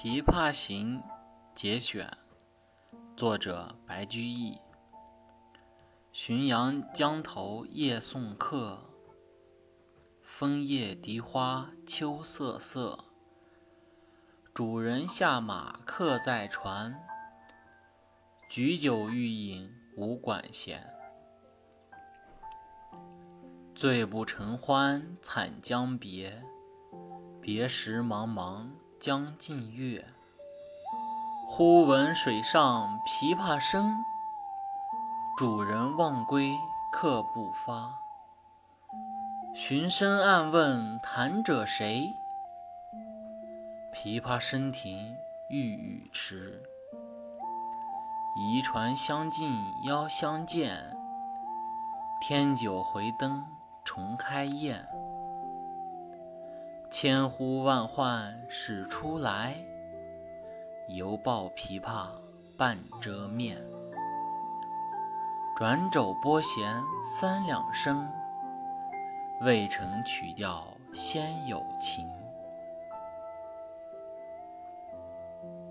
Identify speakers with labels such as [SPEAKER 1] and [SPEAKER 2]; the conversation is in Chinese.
[SPEAKER 1] 《琵琶行》节选，作者白居易。浔阳江头夜送客，枫叶荻花秋瑟瑟。主人下马客在船，举酒欲饮无管弦。醉不成欢惨将别，别时茫茫。将近月，忽闻水上琵琶声。主人忘归客不发。寻声暗问弹者谁？琵琶声停欲语迟。移船相近邀相见，添酒回灯重开宴。千呼万唤始出来，犹抱琵琶半遮面。转轴拨弦三两声，未成曲调先有情。